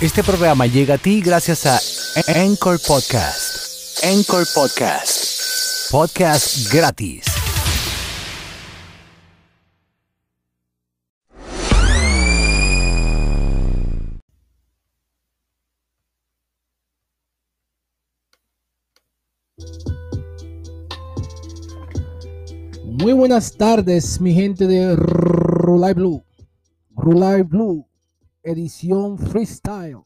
Este programa llega a ti gracias a Encore Podcast. Encore Podcast. Podcast gratis. Muy buenas tardes, mi gente de Rulay Blue. Rulay Blue, edición freestyle.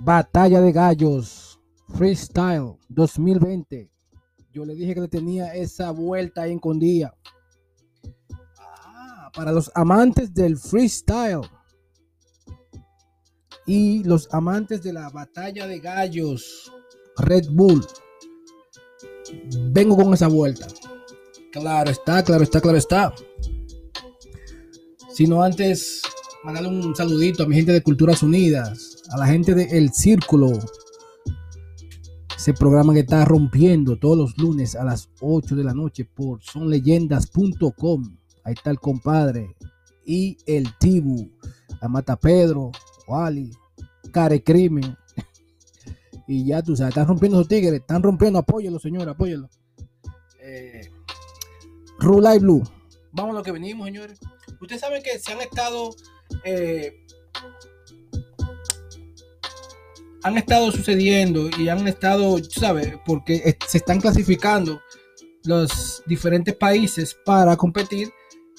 Batalla de Gallos, freestyle 2020. Yo le dije que le tenía esa vuelta ahí en Condía. Ah, para los amantes del freestyle y los amantes de la batalla de gallos, Red Bull vengo con esa vuelta. Claro está, claro está, claro está. Sino antes, mandarle un saludito a mi gente de Culturas Unidas, a la gente de El Círculo. Ese programa que está rompiendo todos los lunes a las 8 de la noche por sonleyendas.com. Ahí está el compadre. Y el Tibu. Amata Pedro, Wally, Care Crimen. Y ya tú sabes, están rompiendo esos tigres, están rompiendo, apóyelo, señor, apóyelo. Eh, Rulay Blue. Vamos a lo que venimos, señores. Ustedes saben que se han estado. eh, han estado sucediendo y han estado, sabes, porque se están clasificando los diferentes países para competir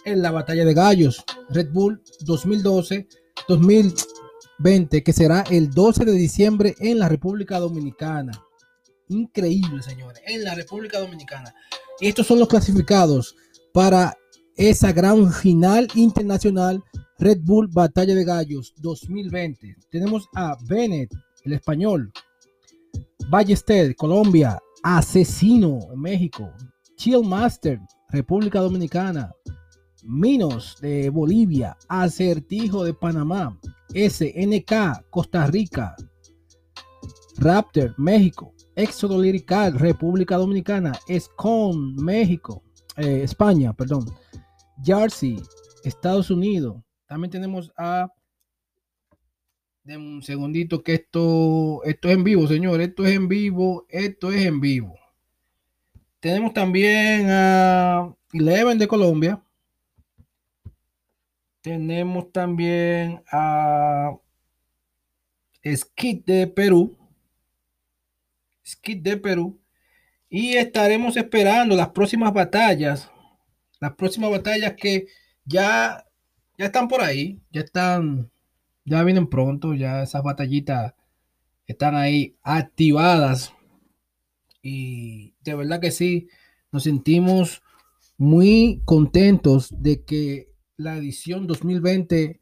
en la batalla de gallos. Red Bull 2012, 2020, que será el 12 de diciembre en la República Dominicana. Increíble, señores, en la República Dominicana. Estos son los clasificados para esa gran final internacional Red Bull Batalla de Gallos 2020. Tenemos a Bennett, el español, Ballester, Colombia, Asesino, México, Chillmaster, República Dominicana, Minos de Bolivia, Acertijo de Panamá, SNK, Costa Rica, Raptor, México, Éxodo Lirical, República Dominicana, Escon, México, eh, España, perdón, Jersey, Estados Unidos. También tenemos a de un segundito que esto, esto es en vivo, señor. Esto es en vivo. Esto es en vivo. Tenemos también a Eleven de Colombia. Tenemos también a Skid de Perú. Skid de Perú. Y estaremos esperando las próximas batallas. Las próximas batallas que ya, ya están por ahí. Ya están ya vienen pronto, ya esas batallitas están ahí activadas. Y de verdad que sí, nos sentimos muy contentos de que la edición 2020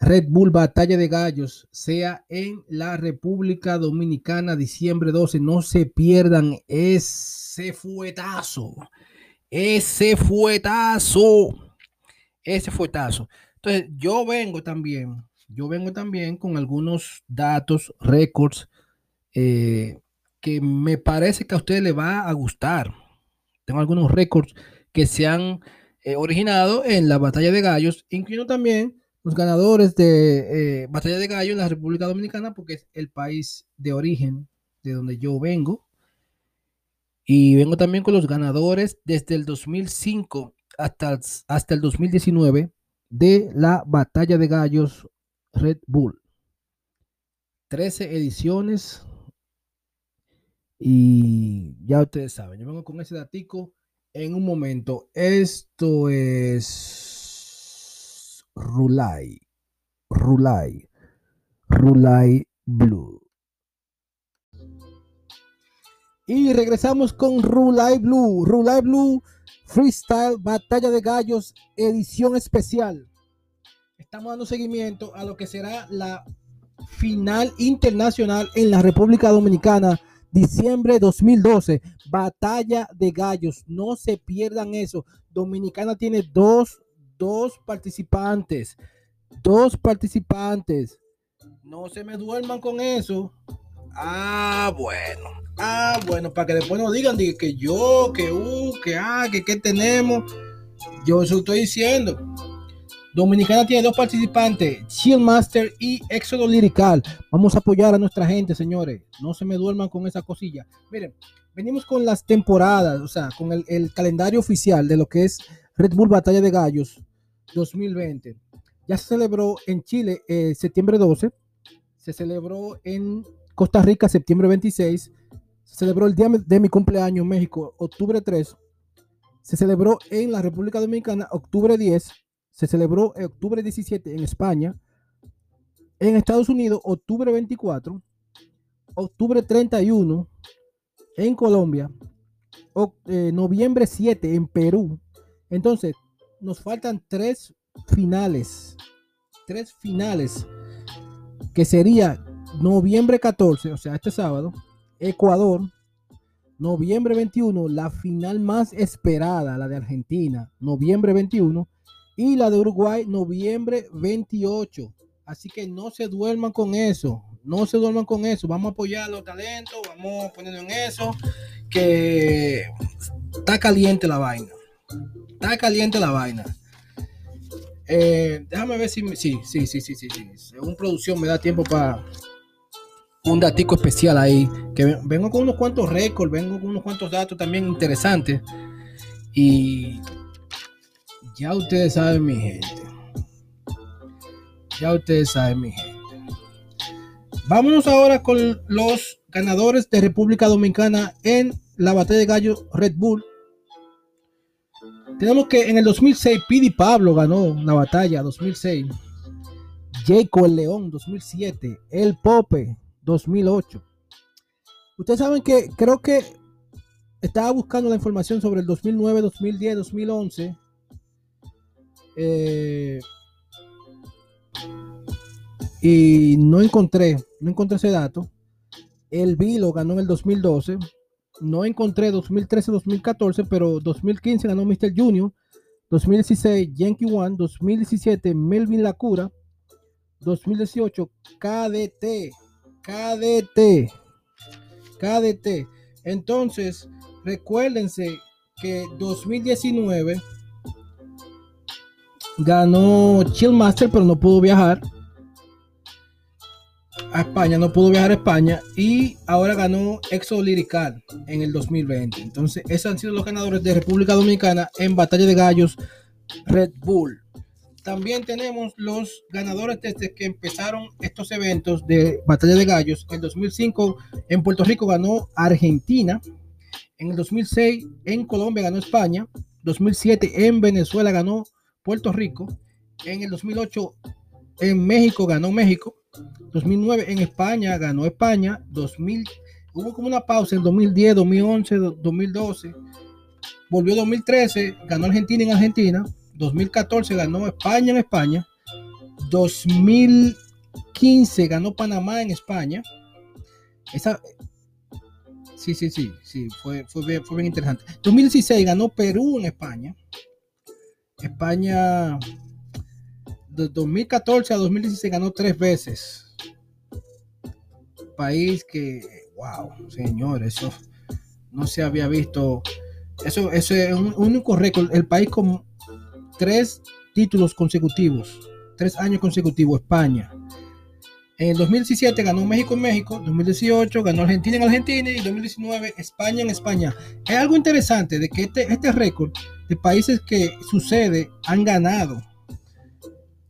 Red Bull Batalla de Gallos sea en la República Dominicana, diciembre 12. No se pierdan ese fuetazo, ese fuetazo, ese fuetazo. Entonces, yo vengo también yo vengo también con algunos datos, récords, eh, que me parece que a ustedes les va a gustar. Tengo algunos récords que se han eh, originado en la batalla de gallos, incluyendo también los ganadores de eh, batalla de gallos en la República Dominicana, porque es el país de origen de donde yo vengo. Y vengo también con los ganadores desde el 2005 hasta, hasta el 2019 de la batalla de gallos Red Bull. 13 ediciones. Y ya ustedes saben, yo vengo con ese datico en un momento. Esto es Rulay. Rulay. Rulay Blue. Y regresamos con Rulay Blue. Rulay Blue Freestyle Batalla de Gallos edición especial estamos dando seguimiento a lo que será la final internacional en la República Dominicana, diciembre 2012, batalla de gallos, no se pierdan eso. Dominicana tiene dos, dos participantes, dos participantes. No se me duerman con eso. Ah, bueno. Ah, bueno, para que después no digan que yo, que uh, que ah, que qué tenemos. Yo eso estoy diciendo. Dominicana tiene dos participantes, Chillmaster y Éxodo Lirical. Vamos a apoyar a nuestra gente, señores. No se me duerman con esa cosilla. Miren, venimos con las temporadas, o sea, con el, el calendario oficial de lo que es Red Bull Batalla de Gallos 2020. Ya se celebró en Chile eh, septiembre 12, se celebró en Costa Rica septiembre 26, se celebró el día de mi cumpleaños en México octubre 3, se celebró en la República Dominicana octubre 10, se celebró en octubre 17 en España, en Estados Unidos octubre 24, octubre 31 en Colombia, eh, noviembre 7 en Perú. Entonces, nos faltan tres finales, tres finales, que sería noviembre 14, o sea, este sábado, Ecuador, noviembre 21, la final más esperada, la de Argentina, noviembre 21, y la de Uruguay, noviembre 28. Así que no se duerman con eso, no se duerman con eso. Vamos a apoyar los talentos, vamos poniendo en eso, que está caliente la vaina. Está caliente la vaina. Eh, déjame ver si. Sí, sí, sí, sí, sí, sí. Según producción me da tiempo para un datico especial ahí. Que vengo con unos cuantos récords, vengo con unos cuantos datos también interesantes. Y ya ustedes saben, mi gente. Ya ustedes saben, mi gente. Vámonos ahora con los ganadores de República Dominicana en la batalla de gallo Red Bull tenemos que en el 2006 Pidi Pablo ganó la batalla 2006. Jacob el León 2007. El Pope 2008. Ustedes saben que creo que estaba buscando la información sobre el 2009, 2010, 2011. y no encontré, no encontré ese dato. El Vilo ganó en el 2012 no encontré 2013-2014, pero 2015 ganó Mr. Junior, 2016 Yankee One, 2017 Melvin Lacura, 2018 KDT, KDT, KDT. Entonces, recuérdense que 2019 ganó Chillmaster, pero no pudo viajar a España, no pudo viajar a España y ahora ganó Exo Lirical en el 2020. Entonces, esos han sido los ganadores de República Dominicana en Batalla de Gallos Red Bull. También tenemos los ganadores desde que empezaron estos eventos de Batalla de Gallos. En 2005 en Puerto Rico ganó Argentina. En el 2006 en Colombia ganó España. 2007 en Venezuela ganó Puerto Rico. En el 2008 en México ganó México. 2009 en España ganó España, 2000 hubo como una pausa en 2010, 2011, 2012, volvió 2013, ganó Argentina en Argentina, 2014 ganó España en España, 2015 ganó Panamá en España. Esa Sí, sí, sí, sí, fue, fue, bien, fue bien interesante. 2016 ganó Perú en España. España de 2014 a 2016 ganó tres veces. País que, wow, señor, eso no se había visto. Eso, eso es un único récord. El país con tres títulos consecutivos, tres años consecutivos, España. En el 2017 ganó México en México, 2018 ganó Argentina en Argentina y 2019 España en España. Es algo interesante de que este, este récord de países que sucede han ganado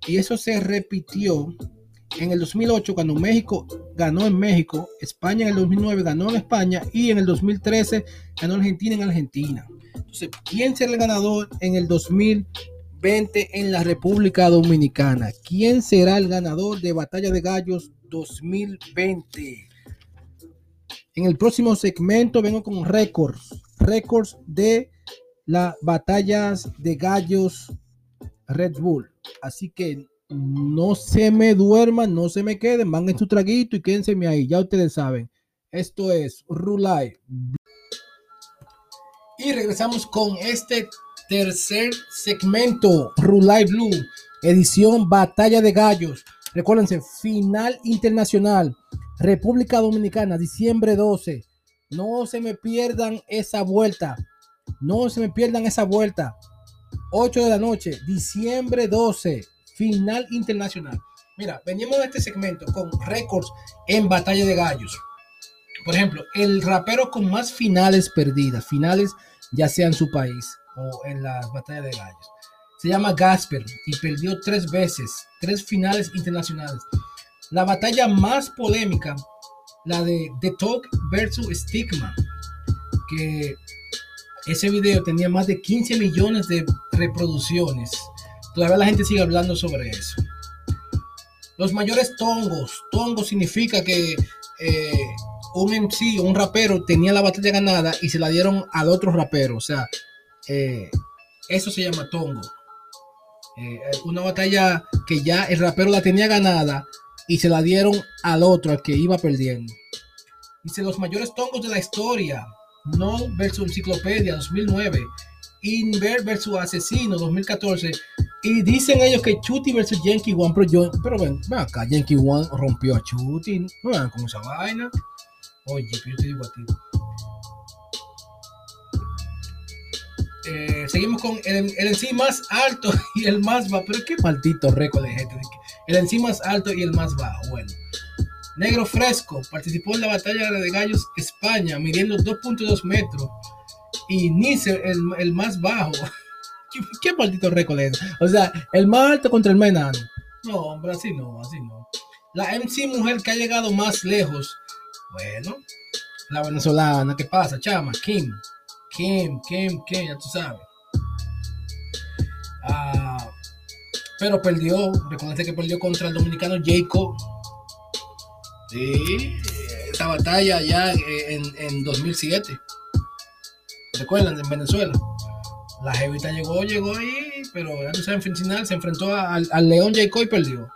y eso se repitió en el 2008 cuando México ganó en México, España en el 2009 ganó en España y en el 2013 ganó Argentina en Argentina. Entonces, ¿quién será el ganador en el 2020 en la República Dominicana? ¿Quién será el ganador de Batalla de Gallos 2020? En el próximo segmento vengo con récords, récords de las batallas de gallos Red Bull. Así que no se me duerman, no se me queden, van en su traguito y quédense ahí. Ya ustedes saben. Esto es Rulay. Y regresamos con este tercer segmento, Rulay Blue, edición Batalla de Gallos. Recuérdense, final internacional, República Dominicana, diciembre 12. No se me pierdan esa vuelta. No se me pierdan esa vuelta. 8 de la noche, diciembre 12, final internacional. Mira, venimos de este segmento con récords en batalla de gallos. Por ejemplo, el rapero con más finales perdidas, finales ya sea en su país en las batallas de gallos. Se llama Gasper y perdió tres veces, tres finales internacionales. La batalla más polémica, la de The Talk versus Stigma, que ese video tenía más de 15 millones de reproducciones. Todavía la gente sigue hablando sobre eso. Los mayores tongos. Tongo significa que eh, un MC, un rapero, tenía la batalla ganada y se la dieron al otro rapero. O sea, eh, eso se llama tongo. Eh, una batalla que ya el rapero la tenía ganada y se la dieron al otro, al que iba perdiendo. Dice los mayores tongos de la historia. No versus Enciclopedia 2009. Inver versus Asesino 2014. Y dicen ellos que Chuti versus Yankee One. Pero, yo, pero ven, acá, Yankee One rompió a Chuti. No con esa vaina. Oye, yo te digo a ti. Eh, seguimos con el, el, en sí más alto y el más bajo. Pero qué maldito récord de gente. El en sí más alto y el más bajo. Bueno. Negro Fresco participó en la batalla de gallos España, midiendo 2.2 metros. Y Nice, el, el más bajo. ¿Qué, ¿Qué, maldito récord es? O sea, el más alto contra el más. No, hombre, así no, así no. La MC mujer que ha llegado más lejos. Bueno, la venezolana, ¿qué pasa, chama? Kim. Kim, Kim, Kim, ya tú sabes. Ah, pero perdió, reconoce que perdió contra el dominicano Jacob. Sí, esa batalla ya en, en 2007. ¿Recuerdan? En Venezuela. La jevita llegó, llegó ahí, pero ya tú sabes, final se enfrentó al, al León Jacob y perdió.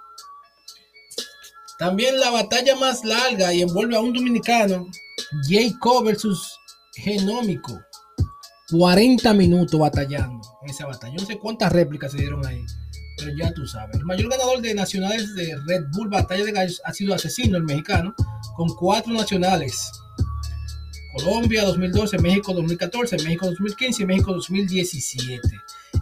También la batalla más larga y envuelve a un dominicano, Jacob versus Genómico. 40 minutos batallando en esa batalla. No sé cuántas réplicas se dieron ahí, pero ya tú sabes. El mayor ganador de nacionales de Red Bull Batalla de Gallos ha sido Asesino, el mexicano, con cuatro nacionales. Colombia 2012, México 2014, México 2015 y México 2017.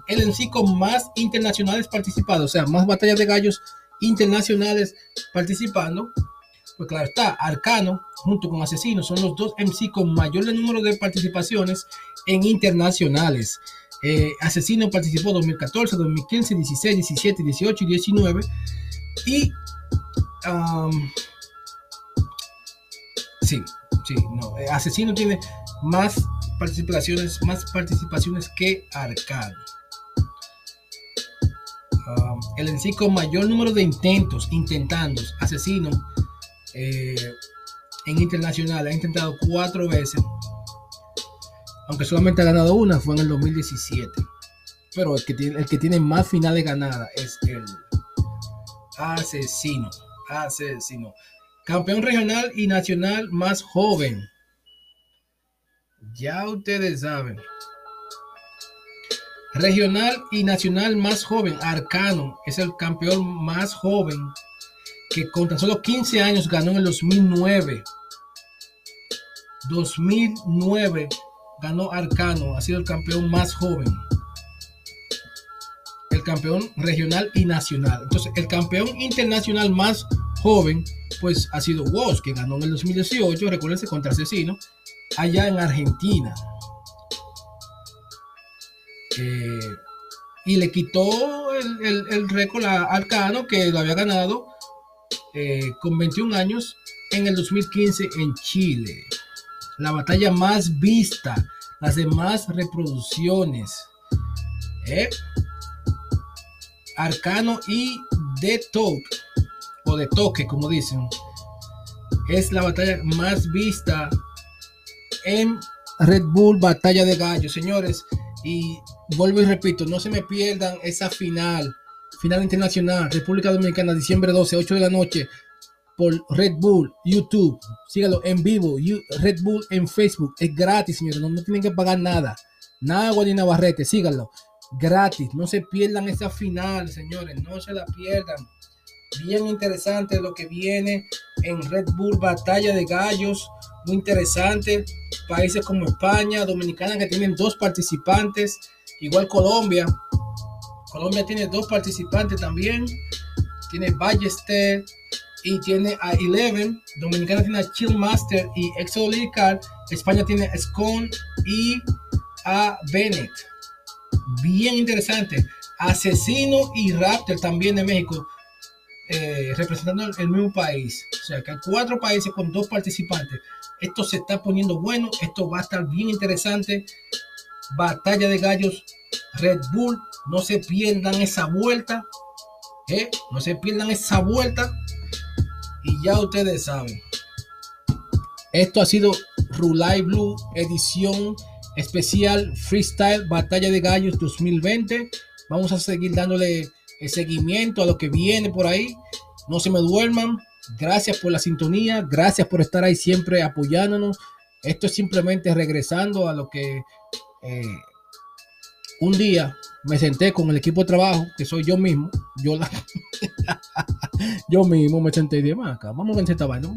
El en sí con más internacionales participados, o sea, más batallas de gallos internacionales participando. Pues claro está, Arcano junto con Asesino son los dos MC con mayor número de participaciones en internacionales. Eh, Asesino participó 2014, 2015, 16, 17, 18 y 19. Y sí, sí, no. Eh, Asesino tiene más participaciones, más participaciones que Arcano. El sí con mayor número de intentos, intentando, Asesino eh, en internacional ha intentado cuatro veces aunque solamente ha ganado una, fue en el 2017. Pero el que tiene, el que tiene más finales ganadas es el asesino. Asesino. Campeón regional y nacional más joven. Ya ustedes saben. Regional y nacional más joven. Arcano es el campeón más joven que con tan solo 15 años ganó en el 2009. 2009 ganó Arcano, ha sido el campeón más joven. El campeón regional y nacional. Entonces, el campeón internacional más joven, pues ha sido Woz, que ganó en el 2018, recuérdense, contra Asesino, allá en Argentina. Eh, y le quitó el, el, el récord a Arcano, que lo había ganado eh, con 21 años en el 2015 en Chile la batalla más vista, las demás reproducciones. ¿eh? Arcano y The Talk, o de Toque, como dicen, es la batalla más vista en Red Bull Batalla de Gallos, señores. Y vuelvo y repito, no se me pierdan esa final, final internacional, República Dominicana, diciembre 12, 8 de la noche, por Red Bull, YouTube. Sígalo en vivo. Red Bull en Facebook. Es gratis, señores. No, tienen que pagar nada. Nada ni Navarrete. Síganlo. Gratis. No se pierdan esa final, señores. No se la pierdan. Bien interesante lo que viene en Red Bull Batalla de Gallos. Muy interesante. Países como España, Dominicana que tienen dos participantes. Igual Colombia. Colombia tiene dos participantes también. Tiene Ballester y tiene a Eleven. Dominicana tiene a Chillmaster y Exo. España tiene a Scone y a Bennett. Bien interesante. Asesino y Raptor también de México. eh, representando el mismo país. O sea que hay cuatro países con dos participantes. Esto se está poniendo bueno. Esto va a estar bien interesante. Batalla de gallos. Red Bull. No se pierdan esa vuelta. ¿eh? No se pierdan esa vuelta. Y ya ustedes saben. Esto ha sido Rulay Blue, edición especial Freestyle Batalla de Gallos 2020. Vamos a seguir dándole el seguimiento a lo que viene por ahí. No se me duerman. Gracias por la sintonía. Gracias por estar ahí siempre apoyándonos. Esto es simplemente regresando a lo que eh, un día me senté con el equipo de trabajo, que soy yo mismo. Yo, yo mismo me senté y dije, "Man, acá, vamos a vencer esta vaina.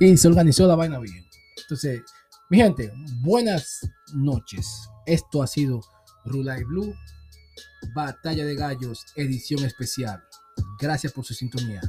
Y se organizó la vaina bien. Entonces, mi gente, buenas noches. Esto ha sido Rulay Blue, Batalla de Gallos, edición especial. Gracias por su sintonía.